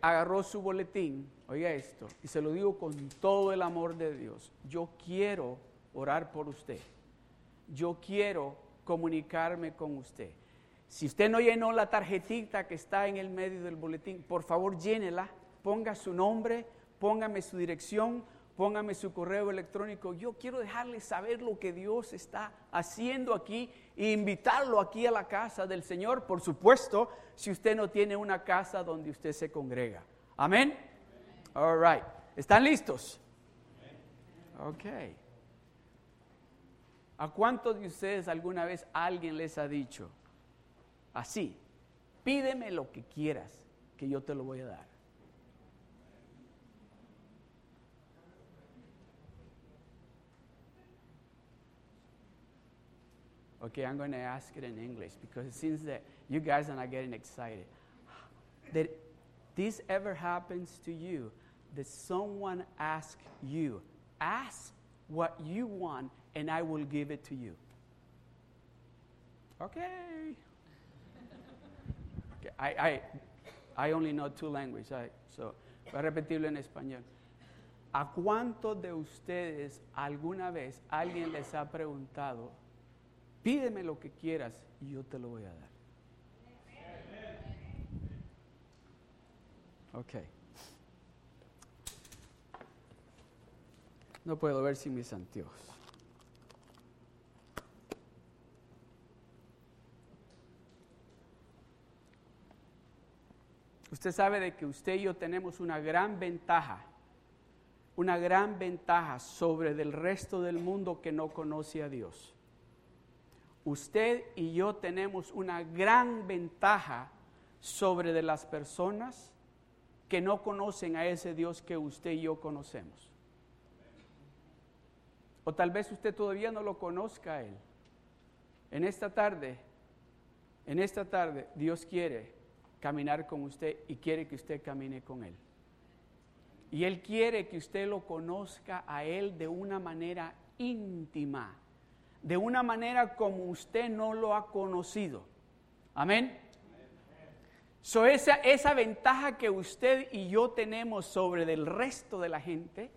agarró su boletín, oiga esto, y se lo digo con todo el amor de Dios, yo quiero orar por usted. Yo quiero comunicarme con usted. Si usted no llenó la tarjetita que está en el medio del boletín, por favor llénela, ponga su nombre, póngame su dirección, póngame su correo electrónico. Yo quiero dejarle saber lo que Dios está haciendo aquí e invitarlo aquí a la casa del Señor, por supuesto, si usted no tiene una casa donde usted se congrega. Amén. All right. ¿Están listos? Ok. ¿A cuántos de ustedes alguna vez alguien les ha dicho así? Pídeme lo que quieras, que yo te lo voy a dar. Okay, I'm going to ask it in English because it seems that you guys are not getting excited. Did this ever happens to you? That someone asks you, ask what you want and I will give it to you. Okay. okay I, I, I only know two languages, I, so voy a repetirlo en español. ¿A cuántos de ustedes alguna vez alguien les ha preguntado, pídeme lo que quieras y yo te lo voy a dar? Ok. No puedo ver sin mis anteojos. Usted sabe de que usted y yo tenemos una gran ventaja, una gran ventaja sobre el resto del mundo que no conoce a Dios. Usted y yo tenemos una gran ventaja sobre de las personas que no conocen a ese Dios que usted y yo conocemos. O tal vez usted todavía no lo conozca a Él. En esta tarde, en esta tarde, Dios quiere caminar con usted y quiere que usted camine con Él. Y Él quiere que usted lo conozca a Él de una manera íntima, de una manera como usted no lo ha conocido. Amén. So esa, esa ventaja que usted y yo tenemos sobre del resto de la gente,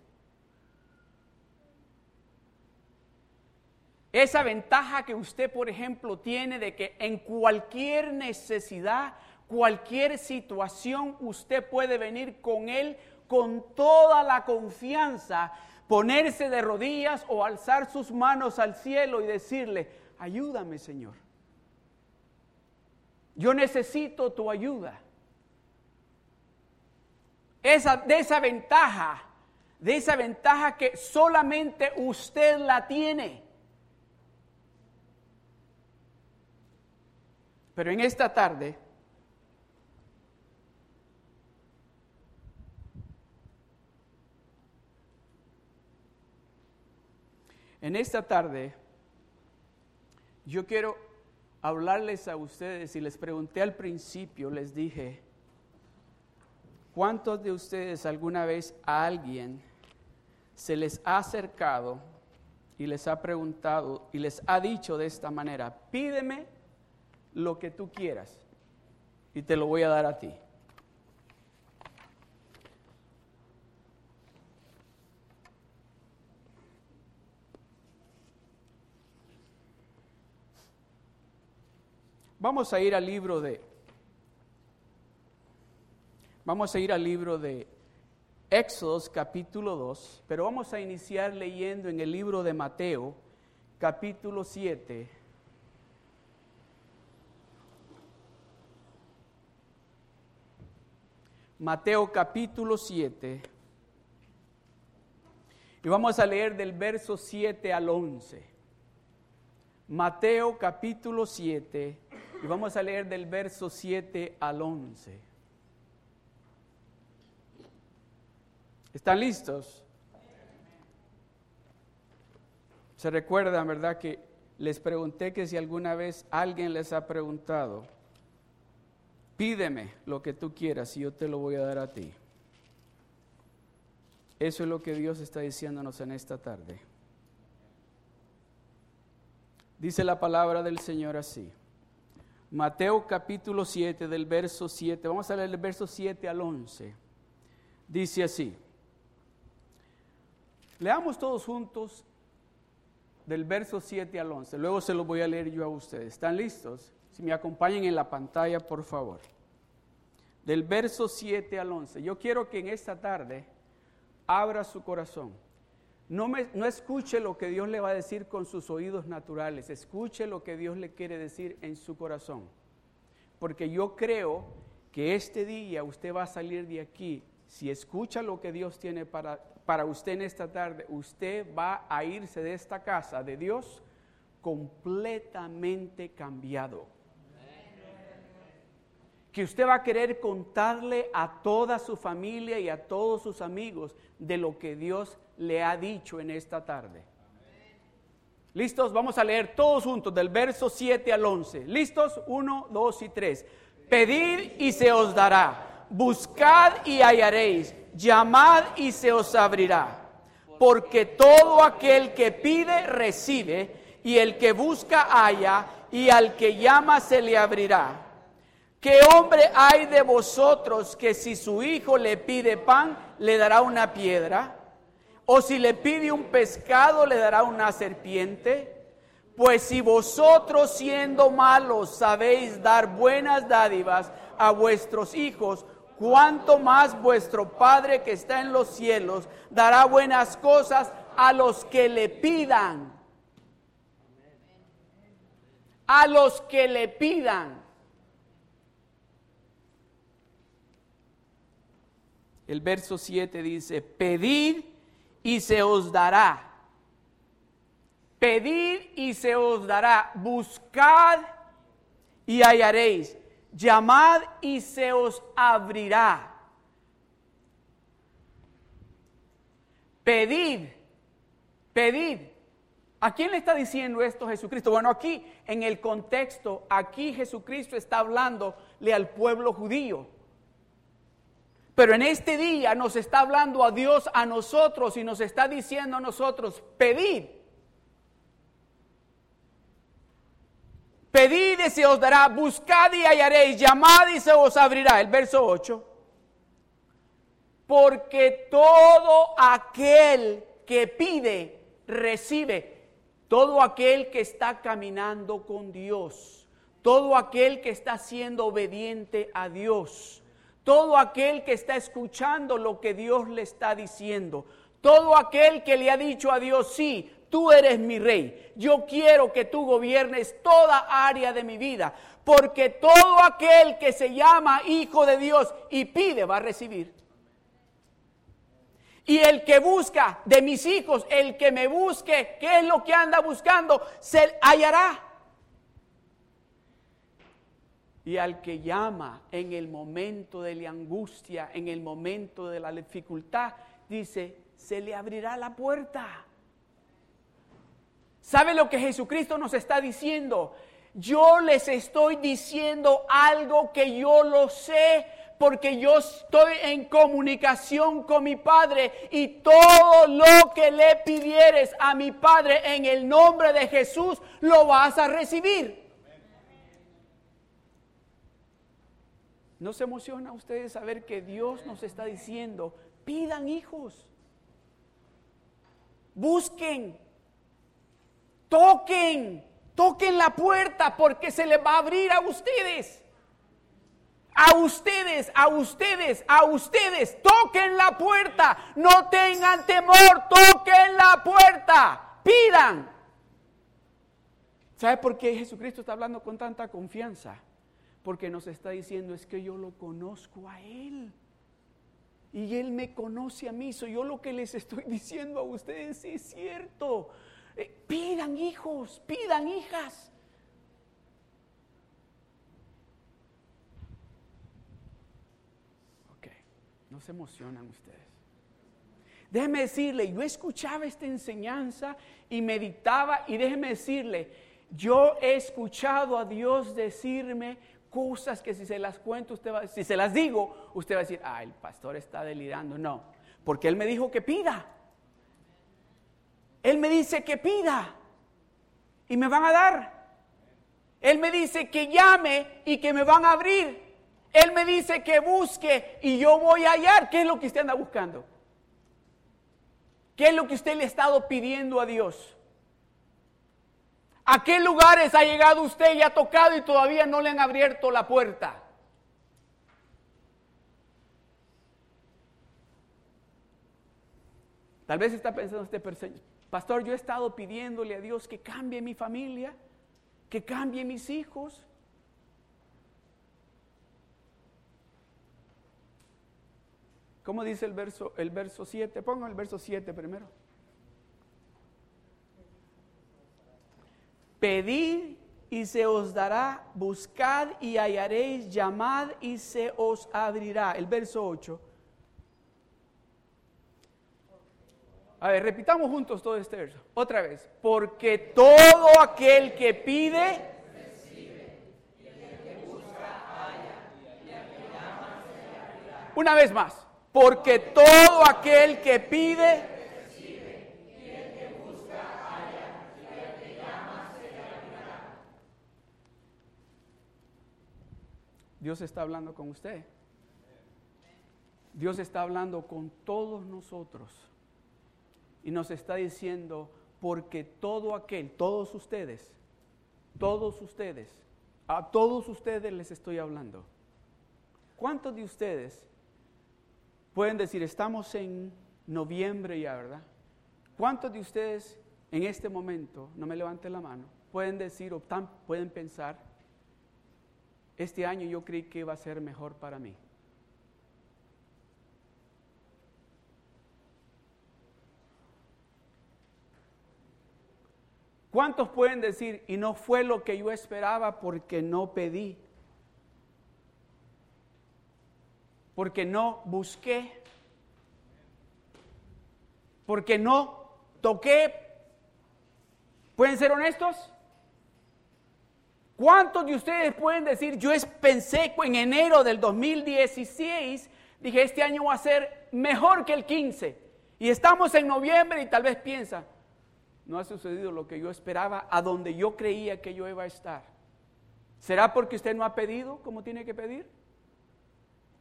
esa ventaja que usted, por ejemplo, tiene de que en cualquier necesidad cualquier situación, usted puede venir con Él con toda la confianza, ponerse de rodillas o alzar sus manos al cielo y decirle, ayúdame Señor. Yo necesito tu ayuda. Esa, de esa ventaja, de esa ventaja que solamente usted la tiene. Pero en esta tarde En esta tarde yo quiero hablarles a ustedes y les pregunté al principio, les dije, ¿cuántos de ustedes alguna vez a alguien se les ha acercado y les ha preguntado y les ha dicho de esta manera, pídeme lo que tú quieras y te lo voy a dar a ti? Vamos a ir al libro de Vamos ir al libro de Éxodos capítulo 2, pero vamos a iniciar leyendo en el libro de Mateo capítulo 7. Mateo capítulo 7. Y vamos a leer del verso 7 al 11. Mateo capítulo 7 y vamos a leer del verso 7 al 11. ¿Están listos? Se recuerdan, ¿verdad? Que les pregunté que si alguna vez alguien les ha preguntado, pídeme lo que tú quieras y yo te lo voy a dar a ti. Eso es lo que Dios está diciéndonos en esta tarde. Dice la palabra del Señor así. Mateo capítulo 7 del verso 7. Vamos a leer el verso 7 al 11. Dice así. Leamos todos juntos del verso 7 al 11. Luego se lo voy a leer yo a ustedes. ¿Están listos? Si me acompañan en la pantalla, por favor. Del verso 7 al 11. Yo quiero que en esta tarde abra su corazón. No, me, no escuche lo que Dios le va a decir con sus oídos naturales. Escuche lo que Dios le quiere decir en su corazón. Porque yo creo que este día usted va a salir de aquí. Si escucha lo que Dios tiene para para usted en esta tarde, usted va a irse de esta casa de Dios completamente cambiado. Que usted va a querer contarle a toda su familia y a todos sus amigos de lo que Dios le ha dicho en esta tarde. ¿Listos? Vamos a leer todos juntos del verso 7 al 11. ¿Listos? 1, 2 y 3. Pedid y se os dará. Buscad y hallaréis llamad y se os abrirá. Porque todo aquel que pide, recibe, y el que busca, halla, y al que llama, se le abrirá. ¿Qué hombre hay de vosotros que si su hijo le pide pan, le dará una piedra? ¿O si le pide un pescado, le dará una serpiente? Pues si vosotros siendo malos sabéis dar buenas dádivas a vuestros hijos, cuánto más vuestro Padre que está en los cielos dará buenas cosas a los que le pidan. A los que le pidan. El verso 7 dice, pedid y se os dará. Pedid y se os dará. Buscad y hallaréis llamad y se os abrirá. Pedid, pedid. ¿A quién le está diciendo esto Jesucristo? Bueno, aquí en el contexto, aquí Jesucristo está hablándole al pueblo judío. Pero en este día nos está hablando a Dios a nosotros y nos está diciendo a nosotros, pedid. Pedid y se os dará, buscad y hallaréis, llamad y se os abrirá. El verso 8. Porque todo aquel que pide, recibe. Todo aquel que está caminando con Dios. Todo aquel que está siendo obediente a Dios. Todo aquel que está escuchando lo que Dios le está diciendo. Todo aquel que le ha dicho a Dios, sí, tú eres mi rey. Yo quiero que tú gobiernes toda área de mi vida, porque todo aquel que se llama hijo de Dios y pide va a recibir. Y el que busca de mis hijos, el que me busque, ¿qué es lo que anda buscando? Se hallará. Y al que llama en el momento de la angustia, en el momento de la dificultad, dice, se le abrirá la puerta. ¿Sabe lo que Jesucristo nos está diciendo? Yo les estoy diciendo algo que yo lo sé porque yo estoy en comunicación con mi Padre y todo lo que le pidieres a mi Padre en el nombre de Jesús lo vas a recibir. ¿No se emociona a ustedes saber que Dios nos está diciendo, pidan hijos, busquen, Toquen, toquen la puerta porque se les va a abrir a ustedes. A ustedes, a ustedes, a ustedes, toquen la puerta. No tengan temor, toquen la puerta. Pidan. ¿Sabe por qué Jesucristo está hablando con tanta confianza? Porque nos está diciendo es que yo lo conozco a Él. Y Él me conoce a mí. Soy yo lo que les estoy diciendo a ustedes. es cierto. Eh, pidan hijos, pidan hijas. Ok, no se emocionan ustedes. Déjeme decirle, yo escuchaba esta enseñanza y meditaba y déjeme decirle, yo he escuchado a Dios decirme cosas que si se las cuento, usted va, si se las digo, usted va a decir, ah, el pastor está delirando. No, porque él me dijo que pida. Él me dice que pida y me van a dar. Él me dice que llame y que me van a abrir. Él me dice que busque y yo voy a hallar. ¿Qué es lo que usted anda buscando? ¿Qué es lo que usted le ha estado pidiendo a Dios? ¿A qué lugares ha llegado usted y ha tocado y todavía no le han abierto la puerta? Tal vez está pensando usted, pastor, yo he estado pidiéndole a Dios que cambie mi familia, que cambie mis hijos. ¿Cómo dice el verso, el verso 7? Pongan el verso 7 primero. Pedid y se os dará, buscad y hallaréis, llamad y se os abrirá. El verso 8. A ver, repitamos juntos todo este verso. Otra vez. Porque todo aquel que pide, Una vez más. Porque todo aquel que pide, Dios está hablando con usted. Dios está hablando con todos nosotros. Y nos está diciendo, porque todo aquel, todos ustedes, todos ustedes, a todos ustedes les estoy hablando. ¿Cuántos de ustedes pueden decir, estamos en noviembre ya, ¿verdad? ¿Cuántos de ustedes en este momento, no me levanten la mano, pueden decir o pueden pensar, este año yo creí que iba a ser mejor para mí? ¿Cuántos pueden decir, y no fue lo que yo esperaba porque no pedí? Porque no busqué. Porque no toqué. ¿Pueden ser honestos? ¿Cuántos de ustedes pueden decir, yo pensé en enero del 2016, dije, este año va a ser mejor que el 15? Y estamos en noviembre y tal vez piensa, no ha sucedido lo que yo esperaba, a donde yo creía que yo iba a estar. ¿Será porque usted no ha pedido como tiene que pedir?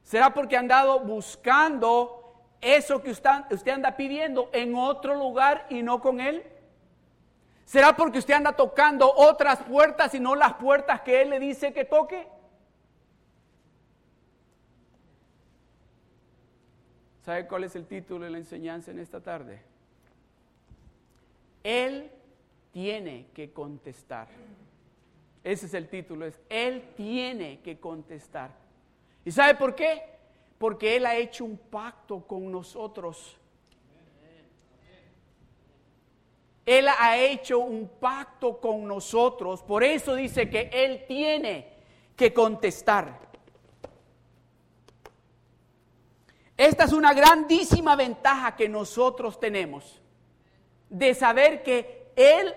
¿Será porque ha andado buscando eso que usted, usted anda pidiendo en otro lugar y no con Él? ¿Será porque usted anda tocando otras puertas y no las puertas que Él le dice que toque? ¿Sabe cuál es el título de la enseñanza en esta tarde? Él tiene que contestar. Ese es el título, es Él tiene que contestar. ¿Y sabe por qué? Porque Él ha hecho un pacto con nosotros. Él ha hecho un pacto con nosotros. Por eso dice que Él tiene que contestar. Esta es una grandísima ventaja que nosotros tenemos de saber que Él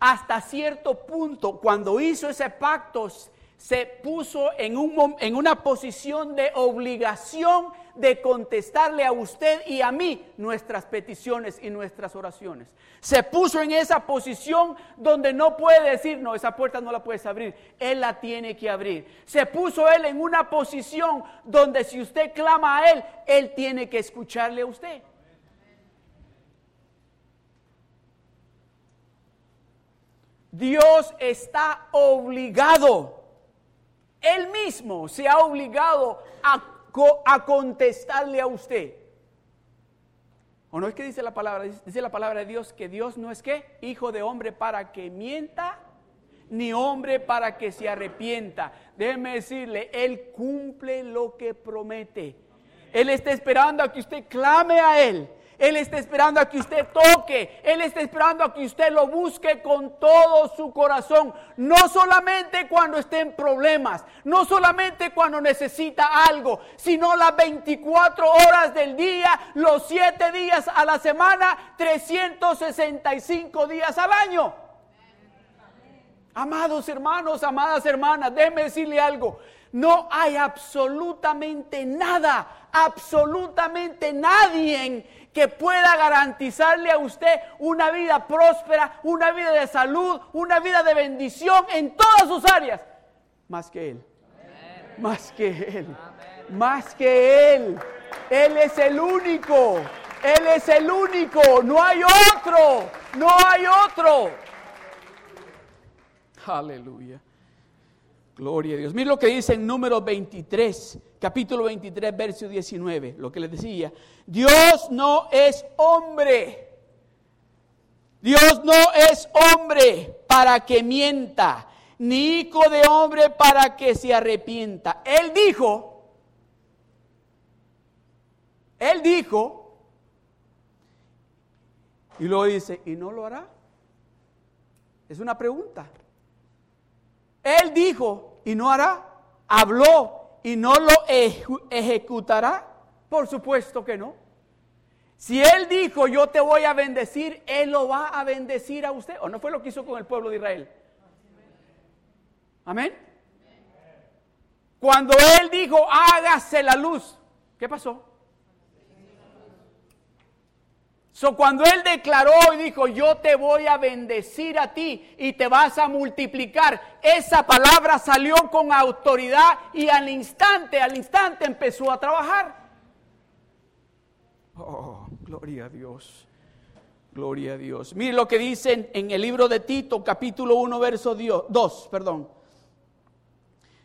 hasta cierto punto, cuando hizo ese pacto, se puso en, un, en una posición de obligación de contestarle a usted y a mí nuestras peticiones y nuestras oraciones. Se puso en esa posición donde no puede decir, no, esa puerta no la puedes abrir, Él la tiene que abrir. Se puso Él en una posición donde si usted clama a Él, Él tiene que escucharle a usted. Dios está obligado, Él mismo se ha obligado a, contestarle a usted. ¿O no es que dice la palabra? Dice la palabra de Dios que Dios no es que hijo de hombre para que mienta, ni hombre para que se arrepienta. Déjeme decirle, Él cumple lo que promete. Él está esperando a que usted clame a Él él está esperando a que usted toque. Él está esperando a que usted lo busque con todo su corazón. No solamente cuando esté en problemas, no solamente cuando necesita algo, sino las 24 horas del día, los 7 días a la semana, 365 días al año. Amados hermanos, amadas hermanas, déjenme decirle algo. No hay absolutamente nada, absolutamente nadie que pueda garantizarle a usted una vida próspera, una vida de salud, una vida de bendición en todas sus áreas, más que Él. Más que Él. Más que Él. Él es el único. Él es el único. No hay otro. No hay otro. Aleluya. Gloria a Dios. Mira lo que dice en número 23, capítulo 23, verso 19. Lo que les decía. Dios no es hombre. Dios no es hombre para que mienta, ni hijo de hombre para que se arrepienta. Él dijo, él dijo, y luego dice, ¿y no lo hará? Es una pregunta. Él dijo, ¿y no hará? Habló, ¿y no lo ejecutará? Por supuesto que no. Si Él dijo, yo te voy a bendecir, Él lo va a bendecir a usted. ¿O no fue lo que hizo con el pueblo de Israel? Amén. Cuando Él dijo, hágase la luz, ¿qué pasó? So, cuando él declaró y dijo, yo te voy a bendecir a ti y te vas a multiplicar, esa palabra salió con autoridad y al instante, al instante empezó a trabajar. Oh, gloria a Dios. Gloria a Dios. Mire lo que dicen en el libro de Tito, capítulo 1, verso 2, perdón.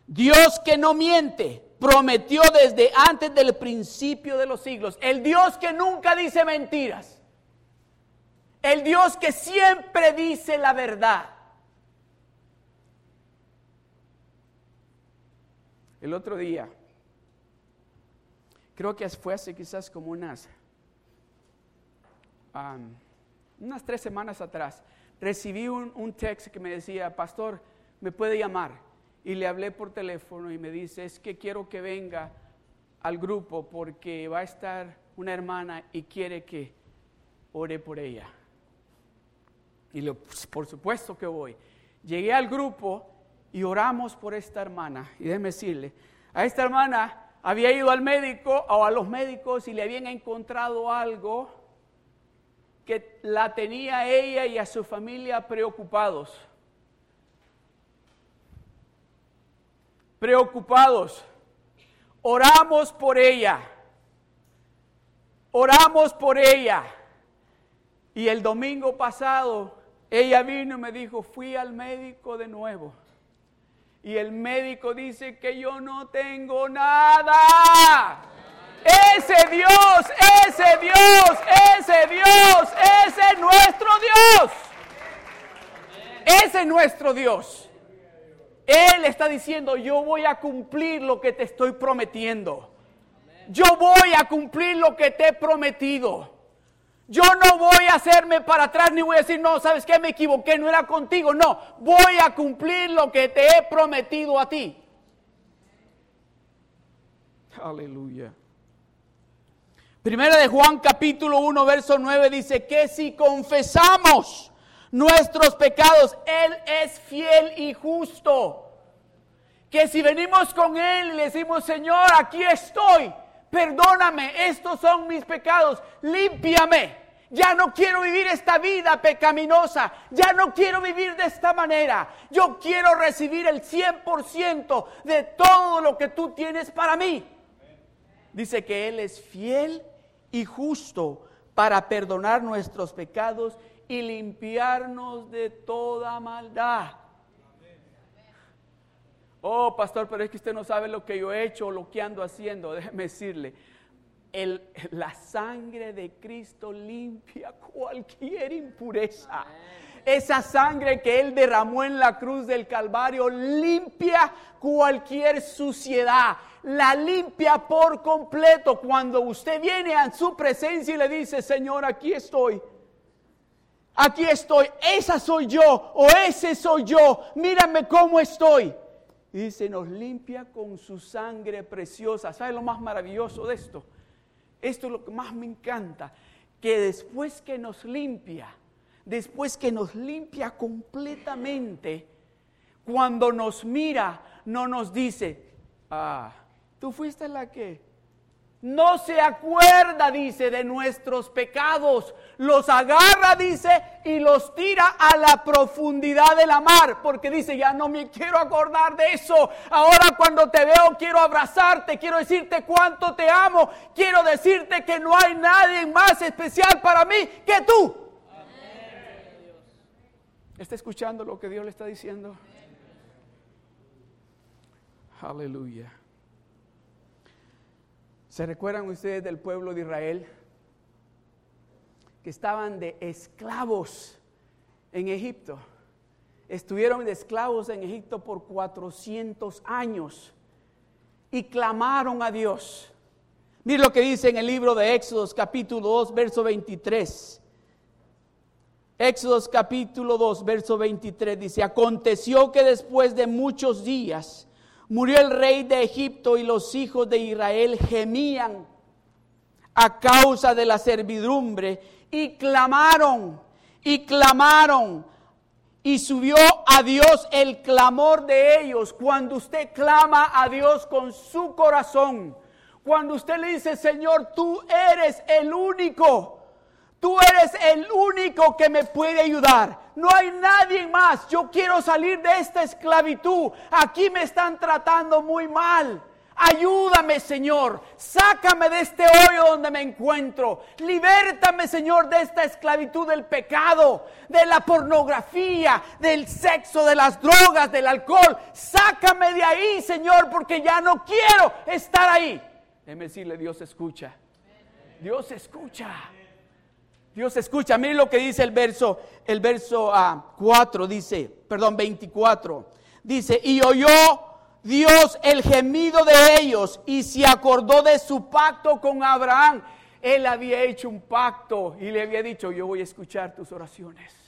Dios que no miente, prometió desde antes del principio de los siglos. El Dios que nunca dice mentiras. El Dios que siempre dice la verdad. El otro día, creo que fue hace quizás como unas, unas tres semanas atrás, recibí un, un texto que me decía, pastor, me puede llamar. Y le hablé por teléfono y me dice, es que quiero que venga al grupo porque va a estar una hermana y quiere que ore por ella. Y le, pues, por supuesto que voy. Llegué al grupo y oramos por esta hermana. Y déjeme decirle, a esta hermana había ido al médico o a los médicos y le habían encontrado algo que la tenía a ella y a su familia preocupados. Preocupados. Oramos por ella. Oramos por ella. Y el domingo pasado ella vino y me dijo, fui al médico de nuevo. Y el médico dice que yo no tengo nada. Ese Dios, ese Dios, ese Dios, ese es nuestro Dios. Ese es nuestro Dios. Él está diciendo, yo voy a cumplir lo que te estoy prometiendo. Yo voy a cumplir lo que te he prometido. Yo no voy a hacerme para atrás ni voy a decir, no, sabes qué, me equivoqué, no era contigo. No, voy a cumplir lo que te he prometido a ti. Aleluya. Primera de Juan capítulo 1, verso 9 dice que si confesamos nuestros pecados, Él es fiel y justo. Que si venimos con Él y le decimos, Señor, aquí estoy, perdóname, estos son mis pecados, límpiame. Ya no quiero vivir esta vida pecaminosa, ya no quiero vivir de esta manera. Yo quiero recibir el 100% de todo lo que tú tienes para mí. Dice que Él es fiel y justo para perdonar nuestros pecados y limpiarnos de toda maldad. Oh, pastor, pero es que usted no sabe lo que yo he hecho o lo que ando haciendo. Déjeme decirle, la sangre de Cristo limpia cualquier impureza. Esa sangre que Él derramó en la cruz del Calvario limpia cualquier suciedad. La limpia por completo cuando usted viene a su presencia y le dice, Señor, aquí estoy. Aquí estoy. Esa soy yo o ese soy yo. Mírame cómo estoy. Y dice, nos limpia con su sangre preciosa. ¿Sabe lo más maravilloso de esto? Esto es lo que más me encanta, que después que nos limpia, después que nos limpia completamente, cuando nos mira, no nos dice, ah, tú fuiste la que no se acuerda, dice, de nuestros pecados. Los agarra, dice, y los tira a la profundidad de la mar. Porque dice, ya no me quiero acordar de eso. Ahora cuando te veo quiero abrazarte, quiero decirte cuánto te amo. Quiero decirte que no hay nadie más especial para mí que tú. ¿Está escuchando lo que Dios le está diciendo? Aleluya. ¿Se recuerdan ustedes del pueblo de Israel? Que estaban de esclavos en Egipto. Estuvieron de esclavos en Egipto por 400 años y clamaron a Dios. Mira lo que dice en el libro de Éxodos capítulo 2, verso 23. Éxodos capítulo 2, verso 23 dice, aconteció que después de muchos días, Murió el rey de Egipto y los hijos de Israel gemían a causa de la servidumbre y clamaron y clamaron y subió a Dios el clamor de ellos. Cuando usted clama a Dios con su corazón, cuando usted le dice, Señor, tú eres el único Tú eres el único que me puede ayudar. No hay nadie más. Yo quiero salir de esta esclavitud. Aquí me están tratando muy mal. Ayúdame, Señor. Sácame de este hoyo donde me encuentro. Libértame, Señor, de esta esclavitud del pecado, de la pornografía, del sexo, de las drogas, del alcohol. Sácame de ahí, Señor, porque ya no quiero estar ahí. Déjeme decirle, Dios escucha. Dios escucha. Dios escucha, mire lo que dice el verso, el verso 4, ah, dice, perdón, 24. Dice, y oyó Dios el gemido de ellos y se acordó de su pacto con Abraham. Él había hecho un pacto y le había dicho, yo voy a escuchar tus oraciones.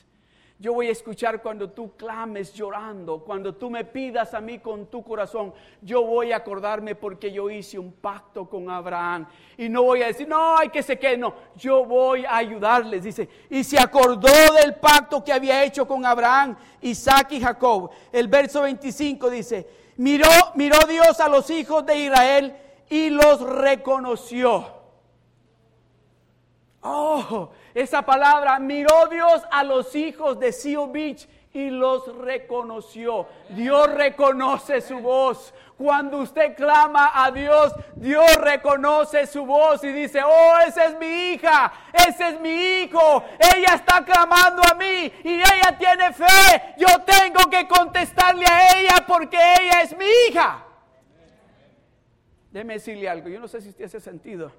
Yo voy a escuchar cuando tú clames llorando, cuando tú me pidas a mí con tu corazón. Yo voy a acordarme porque yo hice un pacto con Abraham. Y no voy a decir, no, hay que se quede. No, yo voy a ayudarles. Dice, y se acordó del pacto que había hecho con Abraham, Isaac y Jacob. El verso 25 dice, miró, miró Dios a los hijos de Israel y los reconoció. Oh, esa palabra, miró Dios a los hijos de Seal y los reconoció. Dios reconoce su voz. Cuando usted clama a Dios, Dios reconoce su voz y dice, oh, esa es mi hija, ese es mi hijo, ella está clamando a mí y ella tiene fe. Yo tengo que contestarle a ella porque ella es mi hija. Déjeme decirle algo, yo no sé si usted hace sentido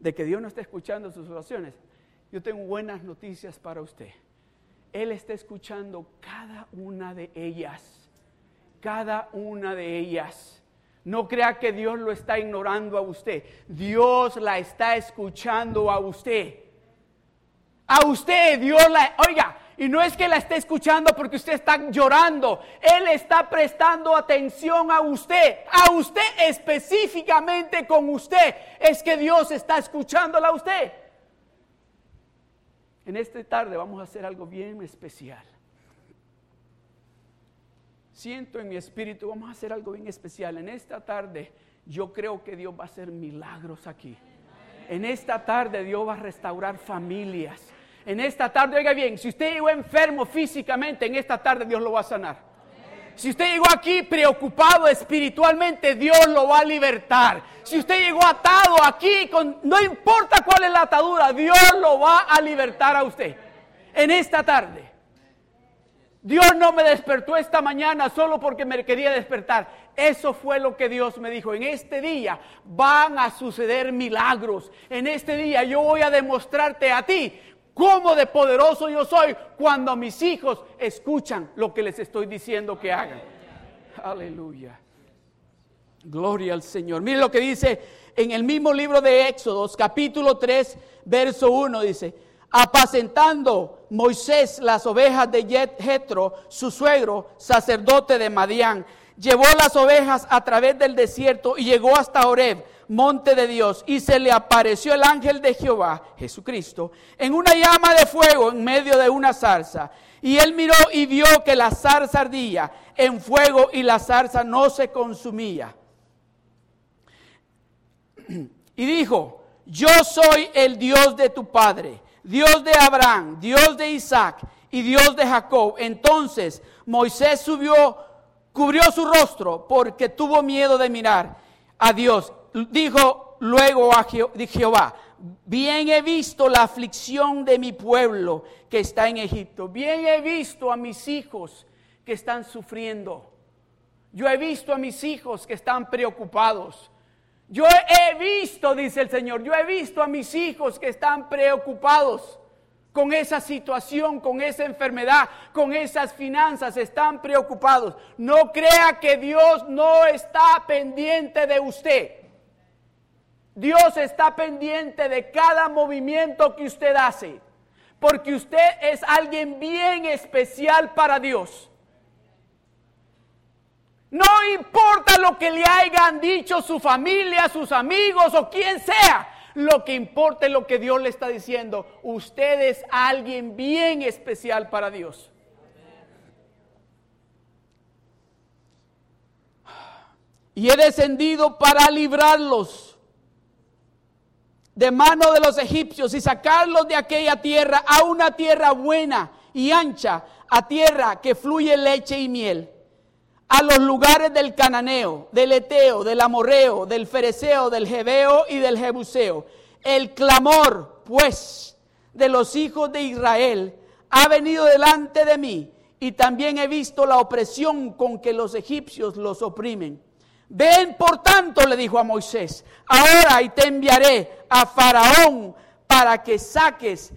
de que Dios no está escuchando sus oraciones yo tengo buenas noticias para usted. Él está escuchando cada una de ellas, cada una de ellas. No crea que Dios lo está ignorando a usted. Dios la está escuchando a usted. A usted, Dios la... Oiga, y no es que la esté escuchando porque usted está llorando. Él está prestando atención a usted. A usted específicamente con usted. Es que Dios está escuchándola a usted. En esta tarde vamos a hacer algo bien especial. Siento en mi espíritu, vamos a hacer algo bien especial. En esta tarde yo creo que Dios va a hacer milagros aquí. En esta tarde Dios va a restaurar familias. En esta tarde, oiga bien, si usted llegó enfermo físicamente, en esta tarde Dios lo va a sanar. Si usted llegó aquí preocupado espiritualmente, Dios lo va a libertar. Si usted llegó atado aquí, con, no importa cuál es la atadura, Dios lo va a libertar a usted. En esta tarde. Dios no me despertó esta mañana solo porque me quería despertar. Eso fue lo que Dios me dijo. En este día van a suceder milagros. En este día yo voy a demostrarte a ti cómo de poderoso yo soy cuando mis hijos escuchan lo que les estoy diciendo que hagan. Aleluya. Gloria al Señor. Mire lo que dice en el mismo libro de Éxodos, capítulo 3, verso 1, dice, apacentando Moisés las ovejas de Jetro, su suegro, sacerdote de Madián, llevó las ovejas a través del desierto y llegó hasta Oreb monte de Dios, y se le apareció el ángel de Jehová, Jesucristo, en una llama de fuego en medio de una zarza. Y él miró y vio que la zarza ardía en fuego y la zarza no se consumía. Y dijo, yo soy el Dios de tu padre, Dios de Abraham, Dios de Isaac y Dios de Jacob. Entonces Moisés subió, cubrió su rostro porque tuvo miedo de mirar a Dios. Dijo luego a Jehová, bien he visto la aflicción de mi pueblo que está en Egipto. Bien he visto a mis hijos que están sufriendo. Yo he visto a mis hijos que están preocupados. Yo he visto, dice el Señor, yo he visto a mis hijos que están preocupados con esa situación, con esa enfermedad, con esas finanzas, están preocupados. No crea que Dios no está pendiente de usted. Dios está pendiente de cada movimiento que usted hace, porque usted es alguien bien especial para Dios. No importa lo que le hayan dicho su familia, sus amigos o quien sea. Lo que importa es lo que Dios le está diciendo. Usted es alguien bien especial para Dios. Y he descendido para librarlos de mano de los egipcios y sacarlos de aquella tierra a una tierra buena y ancha, a tierra que fluye leche y miel a los lugares del cananeo, del eteo, del amorreo, del fereceo, del jebeo y del jebuseo. El clamor, pues, de los hijos de Israel ha venido delante de mí y también he visto la opresión con que los egipcios los oprimen. Ven, por tanto, le dijo a Moisés, ahora y te enviaré a Faraón para que saques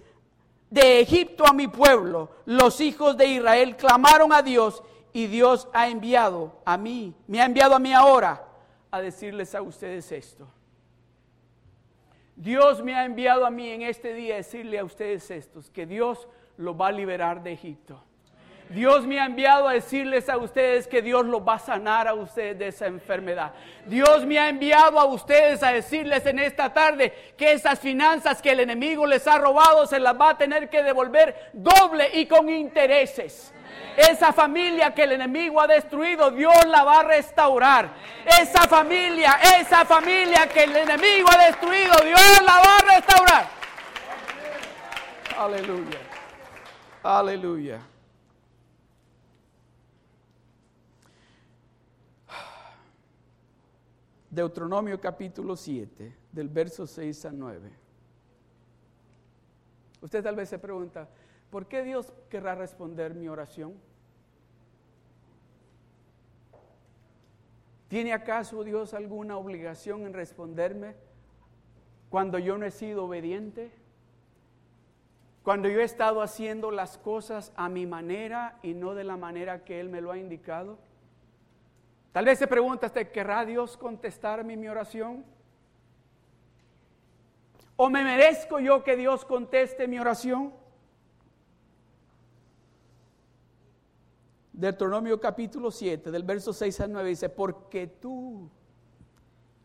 de Egipto a mi pueblo. Los hijos de Israel clamaron a Dios y Dios ha enviado a mí, me ha enviado a mí ahora a decirles a ustedes esto. Dios me ha enviado a mí en este día a decirle a ustedes esto, que Dios lo va a liberar de Egipto. Dios me ha enviado a decirles a ustedes que Dios los va a sanar a ustedes de esa enfermedad. Dios me ha enviado a ustedes a decirles en esta tarde que esas finanzas que el enemigo les ha robado se las va a tener que devolver doble y con intereses. Esa familia que el enemigo ha destruido, Dios la va a restaurar. Esa familia, esa familia que el enemigo ha destruido, Dios la va a restaurar. Aleluya. Aleluya. Deuteronomio capítulo 7, del verso 6 a 9. Usted tal vez se pregunta, ¿por qué Dios querrá responder mi oración? ¿Tiene acaso Dios alguna obligación en responderme cuando yo no he sido obediente? Cuando yo he estado haciendo las cosas a mi manera y no de la manera que Él me lo ha indicado. Tal vez se pregunta, ¿te querrá Dios contestarme mi oración? ¿O me merezco yo que Dios conteste mi oración? Deuteronomio capítulo 7, del verso 6 al 9 dice, porque tú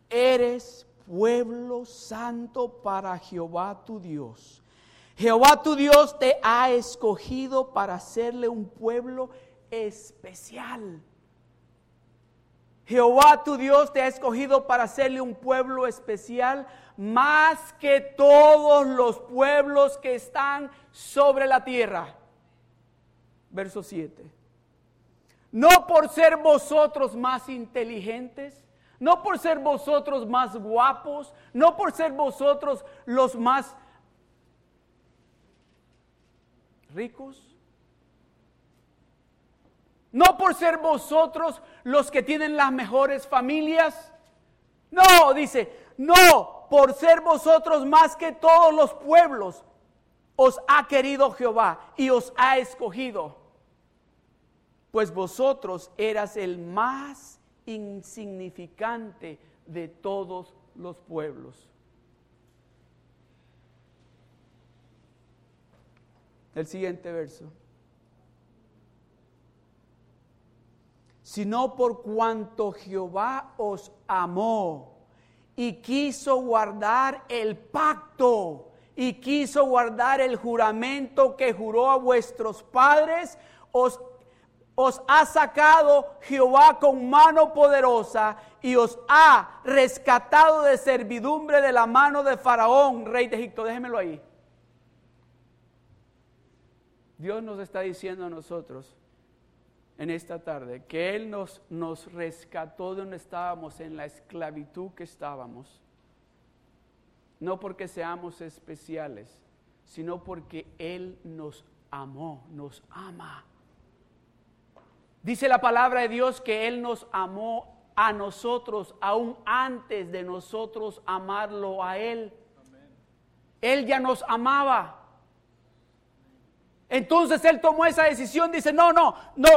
eres pueblo santo para Jehová tu Dios. Jehová tu Dios te ha escogido para hacerle un pueblo especial. Jehová tu Dios te ha escogido para hacerle un pueblo especial más que todos los pueblos que están sobre la tierra. Verso 7 no por ser vosotros más inteligentes, no por ser vosotros más guapos, no por ser vosotros los más ricos, no por ser vosotros los que tienen las mejores familias. No, dice, no, por ser vosotros más que todos los pueblos, os ha querido Jehová y os ha escogido pues vosotros eras el más insignificante de todos los pueblos. El siguiente verso. Sino por cuanto Jehová os amó y quiso guardar el pacto y quiso guardar el juramento que juró a vuestros padres, os os ha sacado Jehová con mano poderosa y os ha rescatado de servidumbre de la mano de Faraón, rey de Egipto. Déjenmelo ahí. Dios nos está diciendo a nosotros en esta tarde que Él nos, nos rescató de donde estábamos, en la esclavitud que estábamos. No porque seamos especiales, sino porque Él nos amó, nos ama. Dice la palabra de Dios que Él nos amó a nosotros aún antes de nosotros amarlo a Él. Él ya nos amaba. Entonces él tomó esa decisión, dice, no, no, no,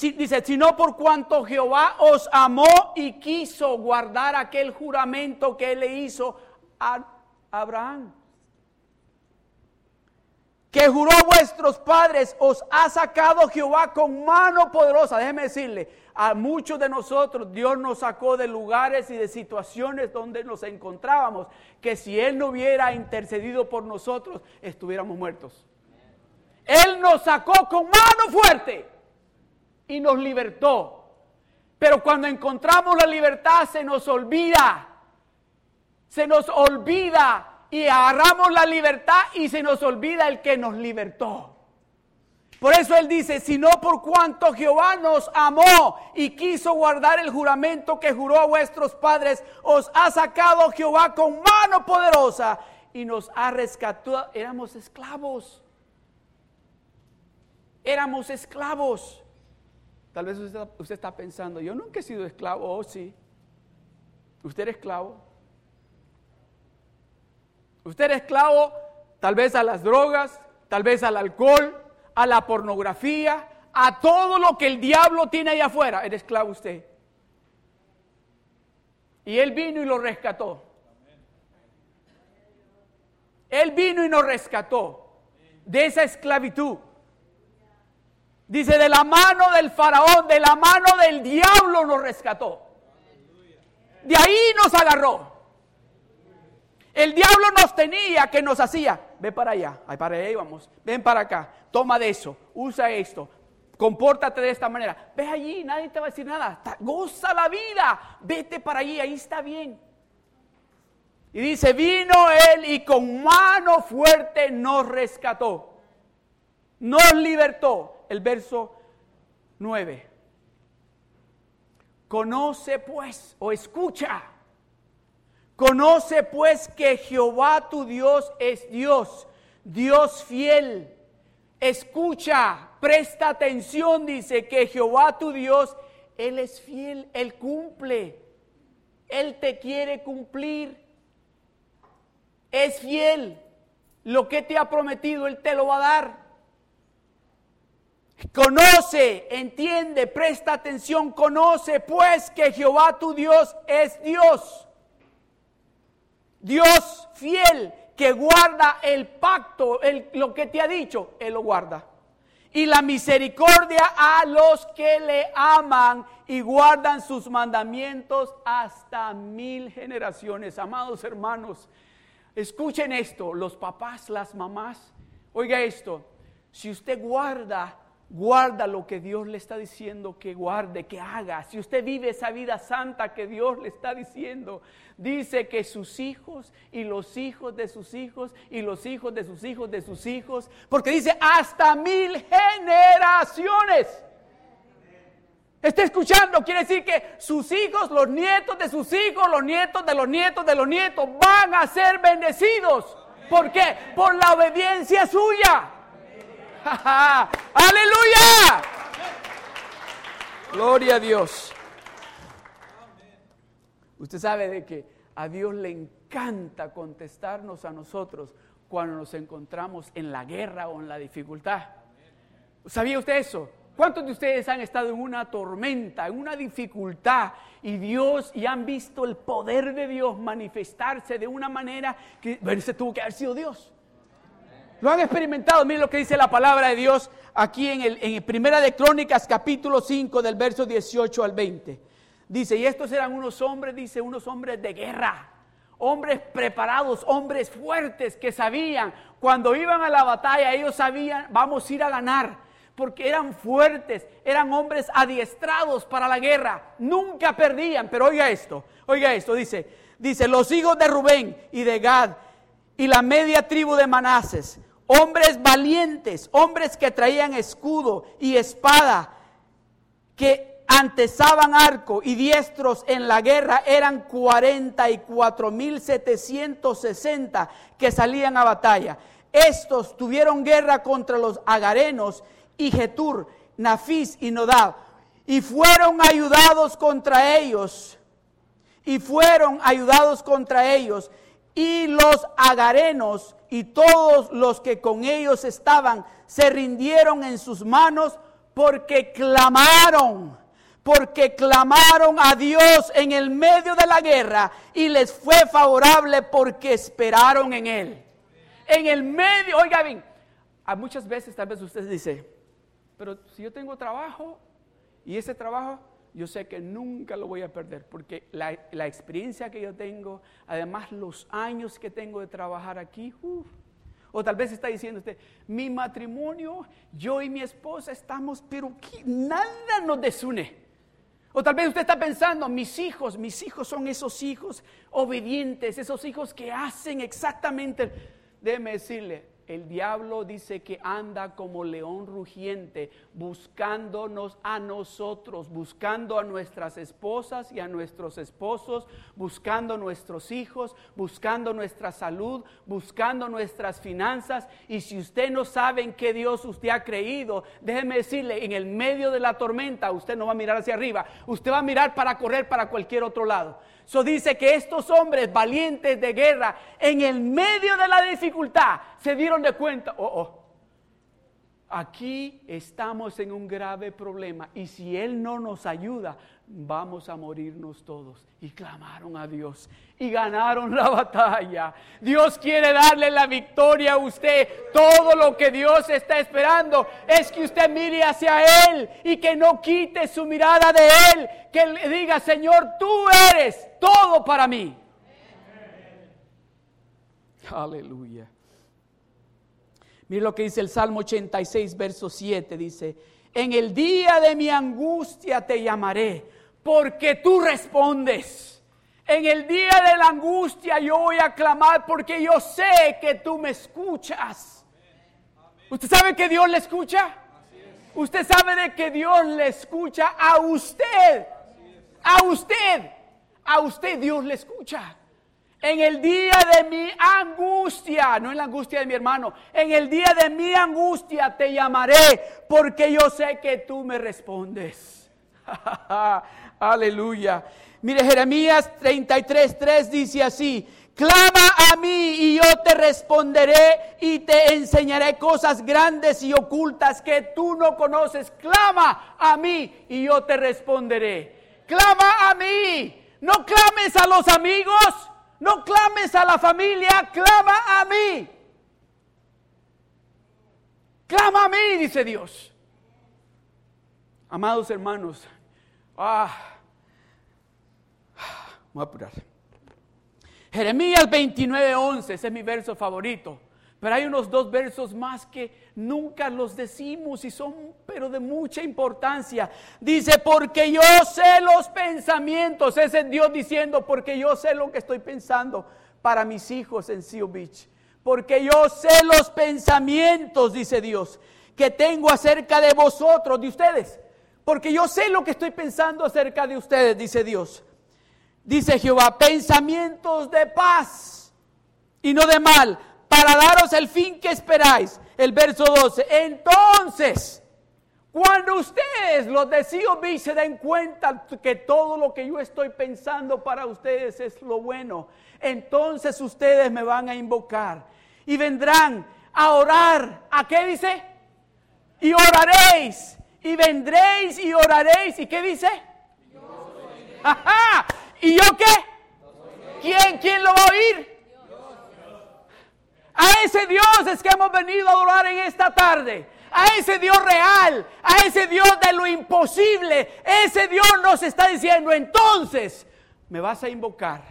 dice, sino por cuanto Jehová os amó y quiso guardar aquel juramento que él le hizo a Abraham que juró vuestros padres, os ha sacado Jehová con mano poderosa. Déjeme decirle, a muchos de nosotros Dios nos sacó de lugares y de situaciones donde nos encontrábamos, que si Él no hubiera intercedido por nosotros, estuviéramos muertos. Él nos sacó con mano fuerte y nos libertó. Pero cuando encontramos la libertad se nos olvida, se nos olvida y agarramos la libertad y se nos olvida el que nos libertó. Por eso él dice, sino por cuanto Jehová nos amó y quiso guardar el juramento que juró a vuestros padres, os ha sacado Jehová con mano poderosa y nos ha rescatado. Éramos esclavos. Éramos esclavos. Tal vez usted, está pensando, yo nunca he sido esclavo, oh sí. ¿Usted es esclavo? Usted es esclavo tal vez a las drogas, tal vez al alcohol, a la pornografía, a todo lo que el diablo tiene ahí afuera. Es esclavo usted. Y él vino y lo rescató. Él vino y nos rescató de esa esclavitud. Dice, de la mano del faraón, de la mano del diablo nos rescató. De ahí nos agarró. El diablo nos tenía que nos hacía, ve para allá, ahí para allá vamos, ven para acá, toma de eso, usa esto, compórtate de esta manera, ve allí, nadie te va a decir nada, goza la vida, vete para allí, ahí está bien. Y dice, vino él y con mano fuerte nos rescató, nos libertó. El verso 9. Conoce pues o escucha Conoce pues que Jehová tu Dios es Dios, Dios fiel. Escucha, presta atención, dice que Jehová tu Dios, Él es fiel, Él cumple, Él te quiere cumplir. Es fiel, lo que te ha prometido, Él te lo va a dar. Conoce, entiende, presta atención, conoce pues que Jehová tu Dios es Dios Dios fiel que guarda el pacto, lo que te ha dicho, Él lo guarda. Y la misericordia a los que le aman y guardan sus mandamientos hasta mil generaciones. Amados hermanos, escuchen esto, los papás, las mamás, oiga esto, si usted guarda guarda lo que Dios le está diciendo que guarde, que haga. Si usted vive esa vida santa que Dios le está diciendo, dice que sus hijos y los hijos de sus hijos y los hijos de sus hijos de sus hijos, porque dice hasta mil generaciones. Está escuchando, quiere decir que sus hijos, los nietos de sus hijos, los nietos de los nietos de los nietos van a ser bendecidos. ¿Por qué? Por la obediencia suya. Aleluya. Gloria a Dios. Usted sabe de que a Dios le encanta contestarnos a nosotros cuando nos encontramos en la guerra o en la dificultad. ¿Sabía usted eso? ¿Cuántos de ustedes han estado en una tormenta, en una dificultad y Dios y han visto el poder de Dios manifestarse de una manera que bueno, se tuvo que haber sido Dios? Lo han experimentado. Miren lo que dice la palabra de Dios aquí en, el, en Primera de Crónicas, capítulo 5, del verso 18 al 20. Dice, y estos eran unos hombres, dice, unos hombres de guerra. Hombres preparados, hombres fuertes que sabían, cuando iban a la batalla, ellos sabían, vamos a ir a ganar. porque eran fuertes, eran hombres adiestrados para la guerra, nunca perdían. Pero oiga esto, oiga esto, dice, dice, los hijos de Rubén y de Gad y la media tribu de Manases, hombres valientes, hombres que traían escudo y espada, que antesaban arco y diestros en la guerra, eran 44.760 que salían a batalla. Estos tuvieron guerra contra los agarenos y Getur, Nafis y Nodab, y fueron ayudados contra ellos, y fueron ayudados contra ellos, y los agarenos y todos los que con ellos estaban se rindieron en sus manos porque clamaron, porque clamaron a Dios en el medio de la guerra y les fue favorable porque esperaron en Él. En el medio, oiga bien, a muchas veces tal vez usted dice, pero si yo tengo trabajo y ese trabajo yo sé que nunca lo voy a perder, porque la, experiencia que yo tengo, además los años que tengo de trabajar aquí, o tal vez está diciendo usted, mi matrimonio, yo y mi esposa estamos, pero nada nos desune. O tal vez usted está pensando, mis hijos, mis hijos son esos hijos obedientes, esos hijos que hacen exactamente, déjeme decirle, el diablo dice que anda como león rugiente, buscándonos a nosotros, buscando a nuestras esposas y a nuestros esposos, buscando nuestros hijos, buscando nuestra salud, buscando nuestras finanzas. Y si usted no sabe en qué Dios usted ha creído, déjeme decirle, en el medio de la tormenta usted no va a mirar hacia arriba, usted va a mirar para correr para cualquier otro lado. So dice que estos hombres valientes de guerra, en el medio de la dificultad, se dieron de cuenta, oh, oh, aquí estamos en un grave problema y si Él no nos ayuda, vamos a morirnos todos. Y clamaron a Dios y ganaron la batalla. Dios quiere darle la victoria a usted. Todo lo que Dios está esperando es que usted mire hacia Él y que no quite su mirada de Él. Que le diga, Señor, tú eres todo para mí. Aleluya. Mire lo que dice el Salmo 86, verso 7. Dice, en el día de mi angustia te llamaré porque tú respondes. En el día de la angustia yo voy a clamar porque yo sé que tú me escuchas. ¿Usted sabe que Dios le escucha? Usted sabe de que Dios le escucha a usted. A usted. A usted Dios le escucha. En el día de mi angustia, no en la angustia de mi hermano, en el día de mi angustia te llamaré porque yo sé que tú me respondes. Aleluya. Mire, Jeremías 33, 3 dice así, clama a mí y yo te responderé y te enseñaré cosas grandes y ocultas que tú no conoces. Clama a mí y yo te responderé. Clama a mí. No clames a los amigos, no clames a la familia, clama a mí. Clama a mí, dice Dios. Amados hermanos, Ah, voy a apurar. Jeremías 29, 11, ese es mi verso favorito. Pero hay unos dos versos más que nunca los decimos y son, pero de mucha importancia. Dice, porque yo sé los pensamientos. Ese es Dios diciendo, porque yo sé lo que estoy pensando para mis hijos en Seal Beach. Porque yo sé los pensamientos, dice Dios, que tengo acerca de vosotros, de ustedes porque yo sé lo que estoy pensando acerca de ustedes, dice Dios. Dice Jehová, pensamientos de paz y no de mal, para daros el fin que esperáis. El verso 12. Entonces, cuando ustedes, los de se den cuenta que todo lo que yo estoy pensando para ustedes es lo bueno, entonces ustedes me van a invocar y vendrán a orar. ¿A qué dice? Y oraréis y vendréis y oraréis. ¿Y qué dice? ¿Y yo qué? ¿Quién, ¿Quién lo va a oír? A ese Dios es que hemos venido a adorar en esta tarde. A ese Dios real, a ese Dios de lo imposible. Ese Dios nos está diciendo, entonces me vas a invocar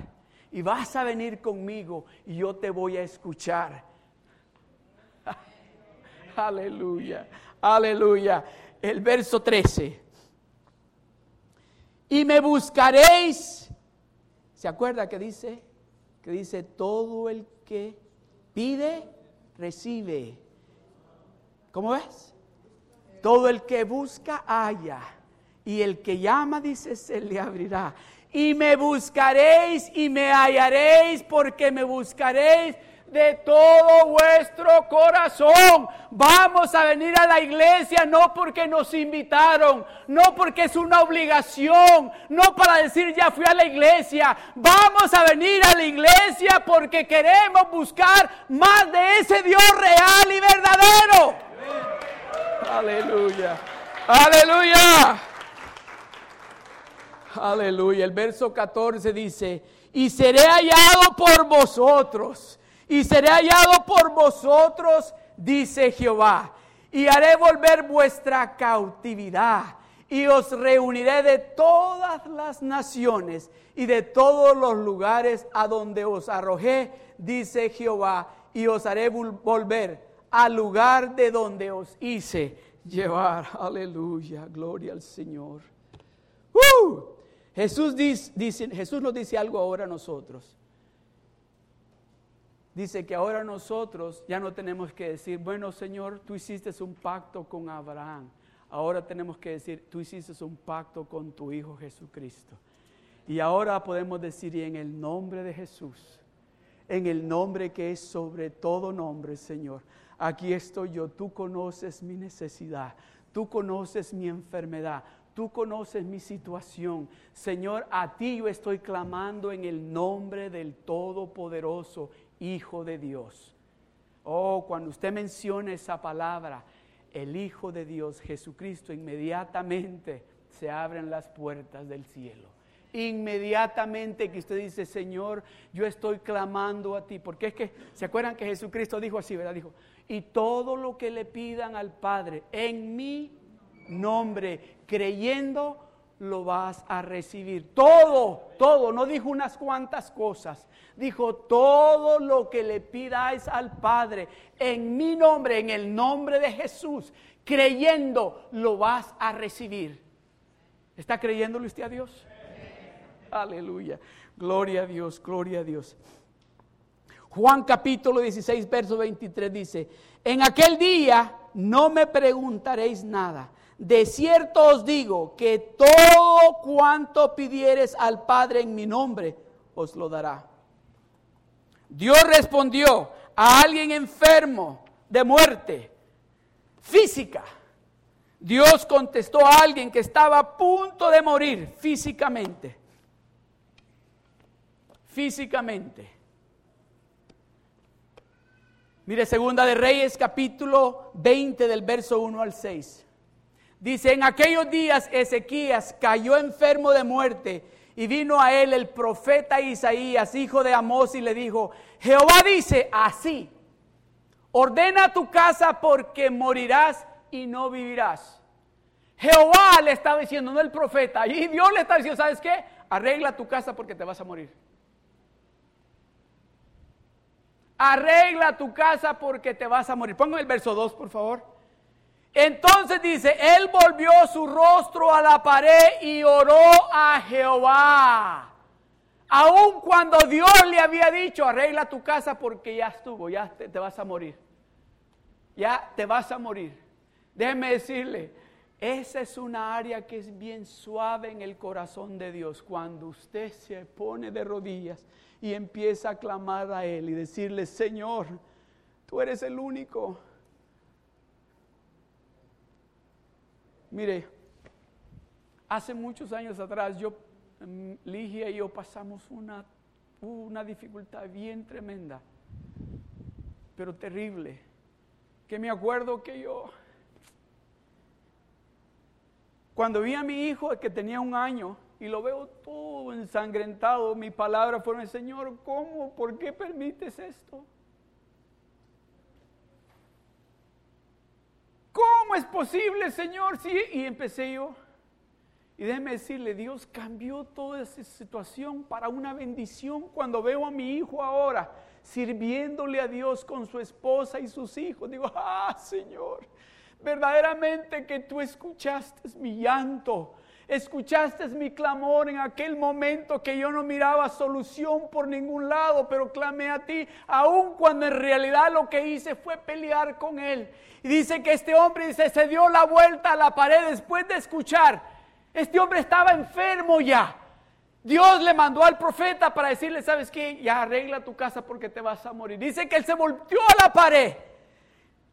y vas a venir conmigo y yo te voy a escuchar. Aleluya, aleluya. El verso 13. Y me buscaréis. ¿Se acuerda que dice? Que dice, todo el que pide, recibe. ¿Cómo ves? Todo el que busca, halla. Y el que llama, dice, se le abrirá. Y me buscaréis y me hallaréis porque me buscaréis de todo vuestro corazón. Vamos a venir a la iglesia no porque nos invitaron, no porque es una obligación, no para decir ya fui a la iglesia. Vamos a venir a la iglesia porque queremos buscar más de ese Dios real y verdadero. Aleluya. Aleluya. Aleluya. El verso 14 dice, y seré hallado por vosotros y seré hallado por vosotros, dice Jehová, y haré volver vuestra cautividad, y os reuniré de todas las naciones y de todos los lugares a donde os arrojé, dice Jehová, y os haré volver al lugar de donde os hice llevar. Aleluya, gloria al Señor. ¡Uh! Jesús, Jesús nos dice algo ahora a nosotros dice que ahora nosotros ya no tenemos que decir, bueno Señor, tú hiciste un pacto con Abraham. Ahora tenemos que decir, tú hiciste un pacto con tu Hijo Jesucristo. Y ahora podemos decir, en el nombre de Jesús, en el nombre que es sobre todo nombre, Señor, aquí estoy yo, tú conoces mi necesidad, tú conoces mi enfermedad, tú conoces mi situación. Señor, a ti yo estoy clamando en el nombre del Todopoderoso Hijo de Dios. Oh, cuando usted menciona esa palabra, el Hijo de Dios, Jesucristo, inmediatamente se abren las puertas del cielo. Inmediatamente que usted dice, Señor, yo estoy clamando a ti. Porque es que, ¿se acuerdan que Jesucristo dijo así, verdad? Dijo, y todo lo que le pidan al Padre en mi nombre, creyendo, lo vas a recibir. Todo, todo, no dijo unas cuantas cosas. Dijo, todo lo que le pidáis al Padre en mi nombre, en el nombre de Jesús, creyendo, lo vas a recibir. ¿Está creyéndole usted a Dios? Aleluya. Gloria a Dios, gloria a Dios. Juan capítulo 16, verso 23 dice, en aquel día no me preguntaréis nada de cierto os digo que todo cuanto pidieres al Padre en mi nombre, os lo dará. Dios respondió a alguien enfermo de muerte física. Dios contestó a alguien que estaba a punto de morir físicamente. Físicamente. Mire, segunda de Reyes capítulo 20 del verso 1 al 6. Dice, en aquellos días Ezequías cayó enfermo de muerte y vino a él el profeta Isaías, hijo de Amós, y le dijo, Jehová dice así, ordena tu casa porque morirás y no vivirás. Jehová le estaba diciendo, no el profeta, y Dios le está diciendo, ¿sabes qué? Arregla tu casa porque te vas a morir. Arregla tu casa porque te vas a morir. Pongo el verso 2, por favor. Entonces dice, él volvió su rostro a la pared y oró a Jehová. Aun cuando Dios le había dicho, arregla tu casa porque ya estuvo, ya te, vas a morir. Ya te vas a morir. Déjeme decirle, esa es una área que es bien suave en el corazón de Dios. Cuando usted se pone de rodillas y empieza a clamar a Él y decirle, Señor, tú eres el único Mire, hace muchos años atrás, yo, mm, Ligia y yo pasamos una, una dificultad bien tremenda, pero terrible, que me acuerdo que yo, cuando vi a mi hijo que tenía un año y lo veo todo ensangrentado, mi palabra fue, Señor, ¿cómo? ¿Por qué permites esto? ¿Cómo es posible, Señor? Sí, y empecé yo. Y déjeme decirle, Dios cambió toda esa situación para una bendición cuando veo a mi hijo ahora sirviéndole a Dios con su esposa y sus hijos. Digo, ah, Señor, verdaderamente que tú escuchaste mi llanto, escuchaste mi clamor en aquel momento que yo no miraba solución por ningún lado, pero clamé a ti, aun cuando en realidad lo que hice fue pelear con él. Y dice que este hombre dice, se dio la vuelta a la pared después de escuchar. Este hombre estaba enfermo ya. Dios le mandó al profeta para decirle, ¿sabes qué? Ya arregla tu casa porque te vas a morir. Dice que él se volvió a la pared.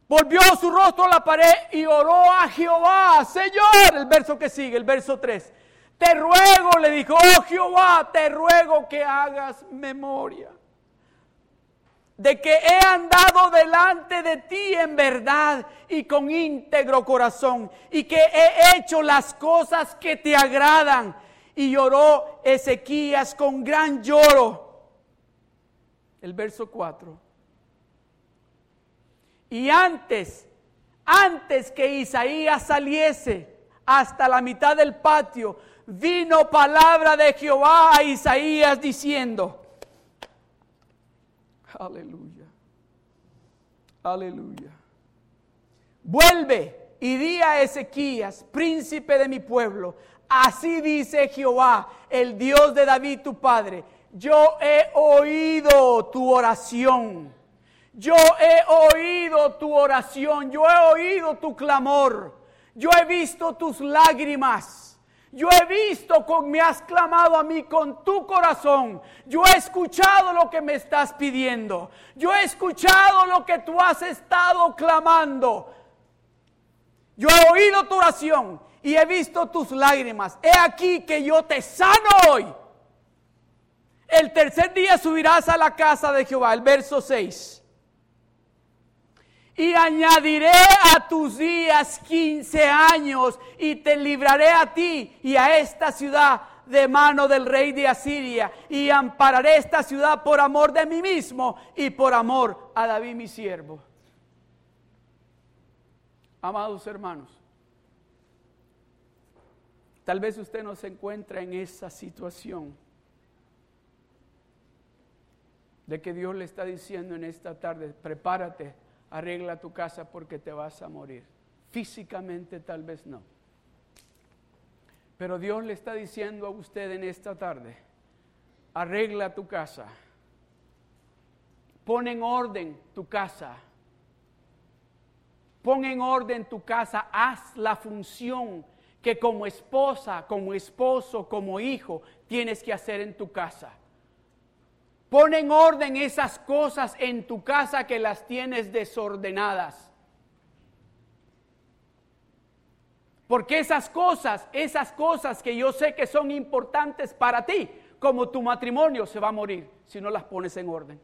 Volvió su rostro a la pared y oró a Jehová. Señor, el verso que sigue, el verso 3. Te ruego, le dijo, oh Jehová, te ruego que hagas memoria de que he andado delante de ti en verdad y con íntegro corazón, y que he hecho las cosas que te agradan. Y lloró Ezequías con gran lloro. El verso 4. Y antes, antes que Isaías saliese hasta la mitad del patio, vino palabra de Jehová a Isaías diciendo, Aleluya. Aleluya. Vuelve y di a Ezequías, príncipe de mi pueblo, así dice Jehová, el Dios de David tu padre, yo he oído tu oración. Yo he oído tu oración, yo he oído tu clamor, yo he visto tus lágrimas. Yo he visto con me has clamado a mí con tu corazón. Yo he escuchado lo que me estás pidiendo. Yo he escuchado lo que tú has estado clamando. Yo he oído tu oración y he visto tus lágrimas. He aquí que yo te sano hoy. El tercer día subirás a la casa de Jehová. El verso 6 y añadiré a tus días quince años y te libraré a ti y a esta ciudad de mano del rey de Asiria y ampararé esta ciudad por amor de mí mismo y por amor a David mi siervo. Amados hermanos, tal vez usted no se encuentra en esa situación de que Dios le está diciendo en esta tarde, prepárate arregla tu casa porque te vas a morir. Físicamente tal vez no. Pero Dios le está diciendo a usted en esta tarde, arregla tu casa. Pon en orden tu casa. Pon en orden tu casa. Haz la función que como esposa, como esposo, como hijo tienes que hacer en tu casa. Pon en orden esas cosas en tu casa que las tienes desordenadas. Porque esas cosas, esas cosas que yo sé que son importantes para ti, como tu matrimonio, se va a morir si no las pones en orden.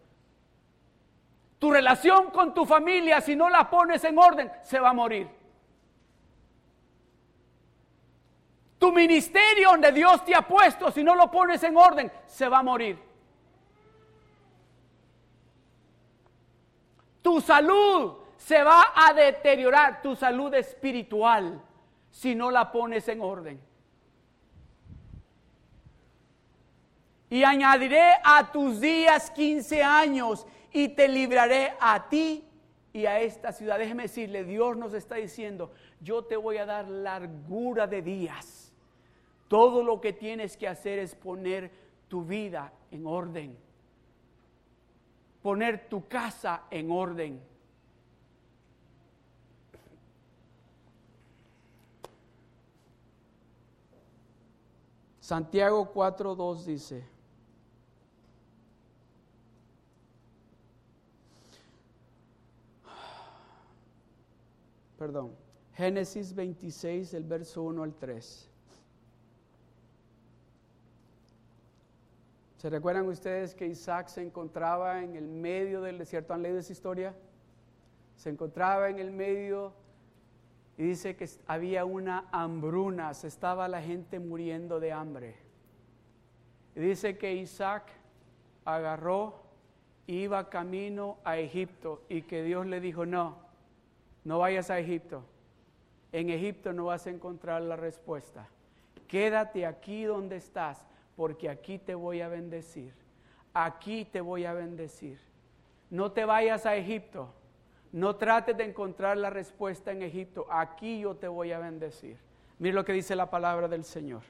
Tu relación con tu familia, si no la pones en orden, se va a morir. Tu ministerio donde Dios te ha puesto, si no lo pones en orden, se va a morir. Tu salud se va a deteriorar, tu salud espiritual, si no la pones en orden. Y añadiré a tus días 15 años y te libraré a ti y a esta ciudad. Déjeme decirle, Dios nos está diciendo, yo te voy a dar largura de días. Todo lo que tienes que hacer es poner tu vida en orden poner tu casa en orden. Santiago 4.2 dice, perdón, Génesis 26, el verso 1 al 3. ¿Se recuerdan ustedes que Isaac se encontraba en el medio del desierto? ¿Han leído esa historia? Se encontraba en el medio y dice que había una hambruna, se estaba la gente muriendo de hambre. Y dice que Isaac agarró, iba camino a Egipto y que Dios le dijo, no, no vayas a Egipto. En Egipto no vas a encontrar la respuesta. quédate aquí donde estás, porque aquí te voy a bendecir. Aquí te voy a bendecir. No te vayas a Egipto. No trates de encontrar la respuesta en Egipto. Aquí yo te voy a bendecir. Mira lo que dice la palabra del Señor.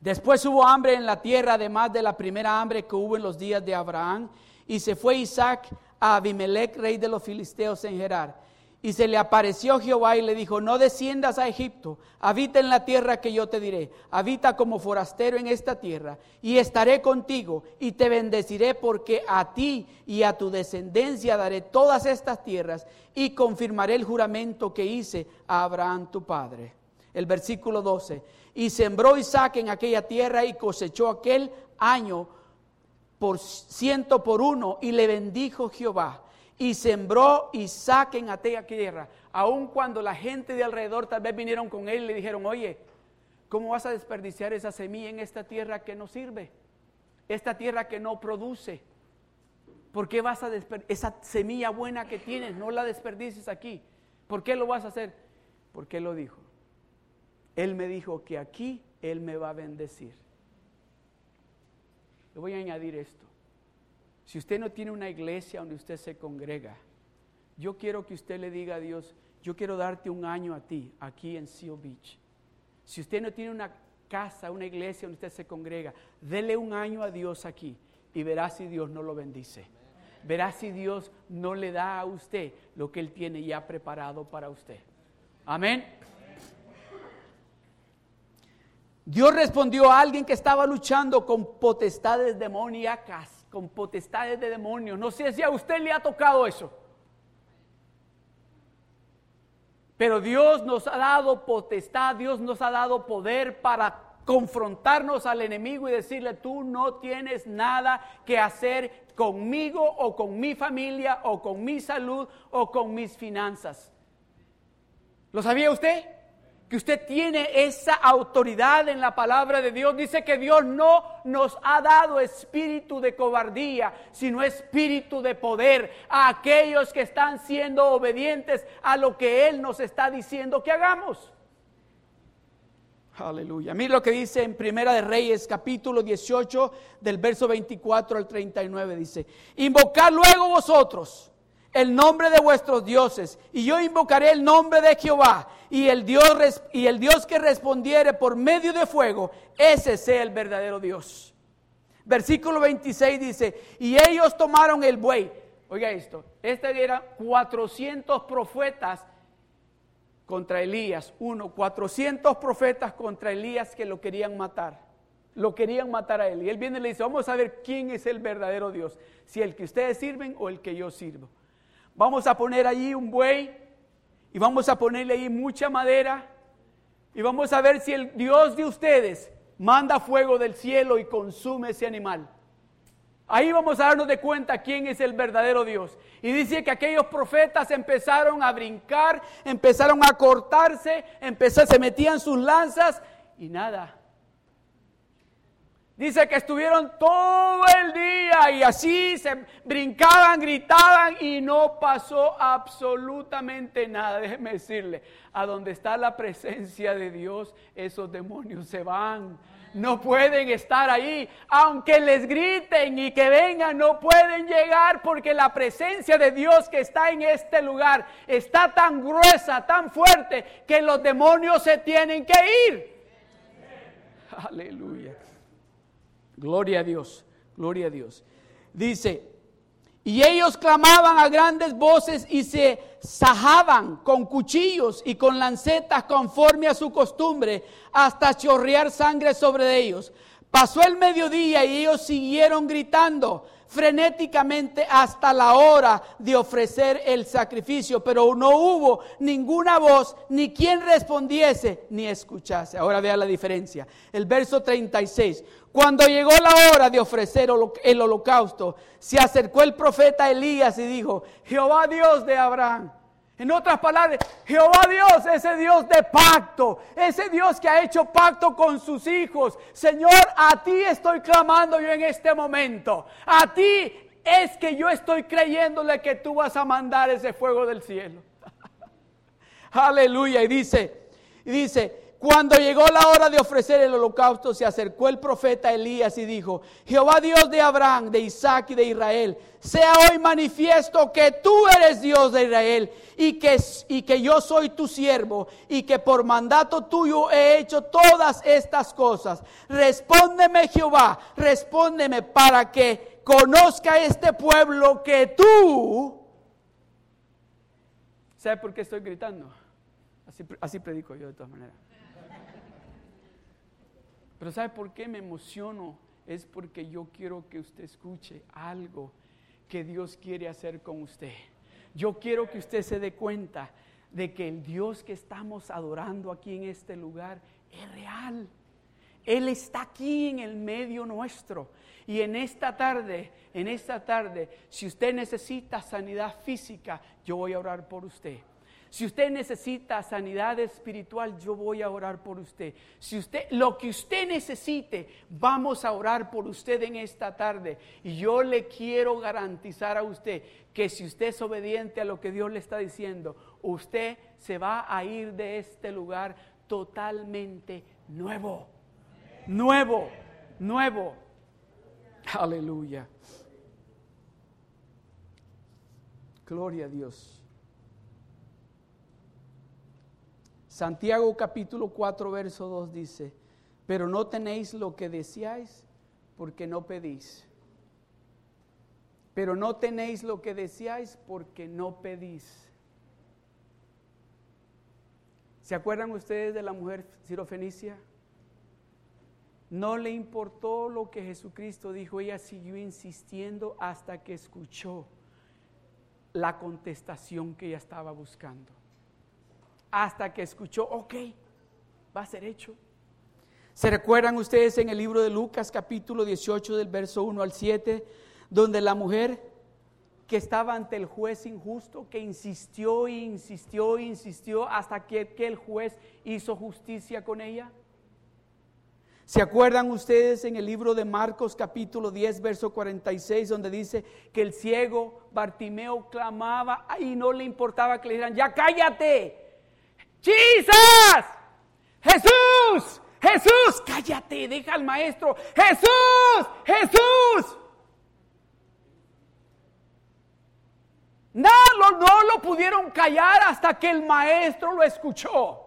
Después hubo hambre en la tierra, además de la primera hambre que hubo en los días de Abraham. Y se fue Isaac a Abimelech, rey de los filisteos en Gerar. Y se le apareció Jehová y le dijo, no desciendas a Egipto, habita en la tierra que yo te diré, habita como forastero en esta tierra, y estaré contigo, y te bendeciré porque a ti y a tu descendencia daré todas estas tierras, y confirmaré el juramento que hice a Abraham tu padre. El versículo 12, y sembró Isaac en aquella tierra y cosechó aquel año por ciento por uno, y le bendijo Jehová y sembró Isaac en aquella tierra, aun cuando la gente de alrededor tal vez vinieron con él y le dijeron, oye, ¿cómo vas a desperdiciar esa semilla en esta tierra que no sirve? Esta tierra que no produce. ¿Por qué vas a desperdiciar esa semilla buena que tienes? No la desperdicies aquí. ¿Por qué lo vas a hacer? Porque él lo dijo. Él me dijo que aquí Él me va a bendecir. Le voy a añadir esto. Si usted no tiene una iglesia donde usted se congrega, yo quiero que usted le diga a Dios, yo quiero darte un año a ti aquí en Seal Beach. Si usted no tiene una casa, una iglesia donde usted se congrega, dele un año a Dios aquí y verá si Dios no lo bendice. Verá si Dios no le da a usted lo que Él tiene ya preparado para usted. Amén. Dios respondió a alguien que estaba luchando con potestades demoníacas con potestades de demonios. No sé si a usted le ha tocado eso. Pero Dios nos ha dado potestad, Dios nos ha dado poder para confrontarnos al enemigo y decirle, tú no tienes nada que hacer conmigo o con mi familia o con mi salud o con mis finanzas. ¿Lo sabía usted? Que usted tiene esa autoridad en la palabra de Dios. Dice que Dios no nos ha dado espíritu de cobardía, sino espíritu de poder a aquellos que están siendo obedientes a lo que Él nos está diciendo que hagamos. Aleluya. Mira lo que dice en Primera de Reyes, capítulo 18, del verso 24 al 39. Dice, invocad luego vosotros el nombre de vuestros dioses, y yo invocaré el nombre de Jehová, y el Dios, y el Dios que respondiere por medio de fuego, ese sea el verdadero Dios. Versículo 26 dice, y ellos tomaron el buey. Oiga esto, este eran 400 profetas contra Elías. Uno, 400 profetas contra Elías que lo querían matar. Lo querían matar a él. Y él viene y le dice, vamos a ver quién es el verdadero Dios. Si el que ustedes sirven o el que yo sirvo. Vamos a poner allí un buey y vamos a ponerle ahí mucha madera y vamos a ver si el Dios de ustedes manda fuego del cielo y consume ese animal. Ahí vamos a darnos de cuenta quién es el verdadero Dios. Y dice que aquellos profetas empezaron a brincar, empezaron a cortarse, empezaron, se metían sus lanzas y nada, Dice que estuvieron todo el día y así se brincaban, gritaban y no pasó absolutamente nada. Déjeme decirle, a donde está la presencia de Dios, esos demonios se van. No pueden estar ahí, aunque les griten y que vengan, no pueden llegar porque la presencia de Dios que está en este lugar está tan gruesa, tan fuerte, que los demonios se tienen que ir. Aleluya. Gloria a Dios, gloria a Dios. Dice, y ellos clamaban a grandes voces y se sajaban con cuchillos y con lancetas conforme a su costumbre hasta chorrear sangre sobre ellos. Pasó el mediodía y ellos siguieron gritando frenéticamente hasta la hora de ofrecer el sacrificio, pero no hubo ninguna voz, ni quien respondiese, ni escuchase. Ahora vea la diferencia. El verso 36. Cuando llegó la hora de ofrecer el holocausto, se acercó el profeta Elías y dijo, Jehová Dios de Abraham. En otras palabras, Jehová Dios, ese Dios de pacto, ese Dios que ha hecho pacto con sus hijos. Señor, a ti estoy clamando yo en este momento. A ti es que yo estoy creyéndole que tú vas a mandar ese fuego del cielo. Aleluya. Y dice, y dice, Cuando llegó la hora de ofrecer el holocausto, se acercó el profeta Elías y dijo, Jehová Dios de Abraham, de Isaac y de Israel, sea hoy manifiesto que tú eres Dios de Israel y que, y que yo soy tu siervo y que por mandato tuyo he hecho todas estas cosas. Respóndeme Jehová, respóndeme para que conozca este pueblo que tú... ¿Sabe por qué estoy gritando? Así, así predico yo de todas maneras. Pero ¿sabe por qué me emociono? Es porque yo quiero que usted escuche algo que Dios quiere hacer con usted. Yo quiero que usted se dé cuenta de que el Dios que estamos adorando aquí en este lugar es real. Él está aquí en el medio nuestro. Y en esta tarde, en esta tarde, si usted necesita sanidad física, yo voy a orar por usted. Si usted necesita sanidad espiritual, yo voy a orar por usted. Si usted, lo que usted necesite, vamos a orar por usted en esta tarde. Y yo le quiero garantizar a usted que si usted es obediente a lo que Dios le está diciendo, usted se va a ir de este lugar totalmente nuevo. Nuevo, nuevo. Aleluya. Gloria a Dios. Santiago capítulo 4, verso 2 dice, pero no tenéis lo que deseáis porque no pedís. Pero no tenéis lo que deseáis porque no pedís. ¿Se acuerdan ustedes de la mujer sirofenicia? No le importó lo que Jesucristo dijo, ella siguió insistiendo hasta que escuchó la contestación que ella estaba buscando hasta que escuchó, ok, va a ser hecho. ¿Se recuerdan ustedes en el libro de Lucas capítulo 18 del verso 1 al 7, donde la mujer que estaba ante el juez injusto, que insistió e insistió e insistió hasta que, que el juez hizo justicia con ella? ¿Se acuerdan ustedes en el libro de Marcos capítulo 10, verso 46, donde dice que el ciego Bartimeo clamaba y no le importaba que le dijeran, ya cállate, Jesus, Jesús, Jesús, cállate, deja al maestro, Jesús, Jesús. No, no lo pudieron callar hasta que el maestro lo escuchó.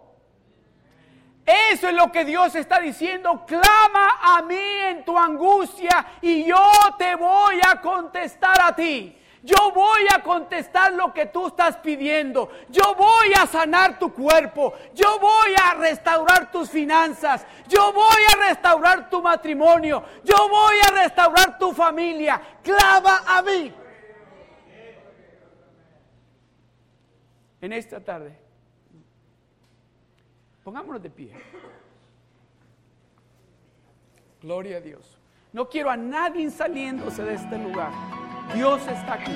Eso es lo que Dios está diciendo. Clama a mí en tu angustia y yo te voy a contestar a ti. Yo voy a contestar lo que tú estás pidiendo. Yo voy a sanar tu cuerpo. Yo voy a restaurar tus finanzas. Yo voy a restaurar tu matrimonio. Yo voy a restaurar tu familia. Clava a mí. En esta tarde, pongámonos de pie. Gloria a Dios. No quiero a nadie saliéndose de este lugar. Dios está aquí.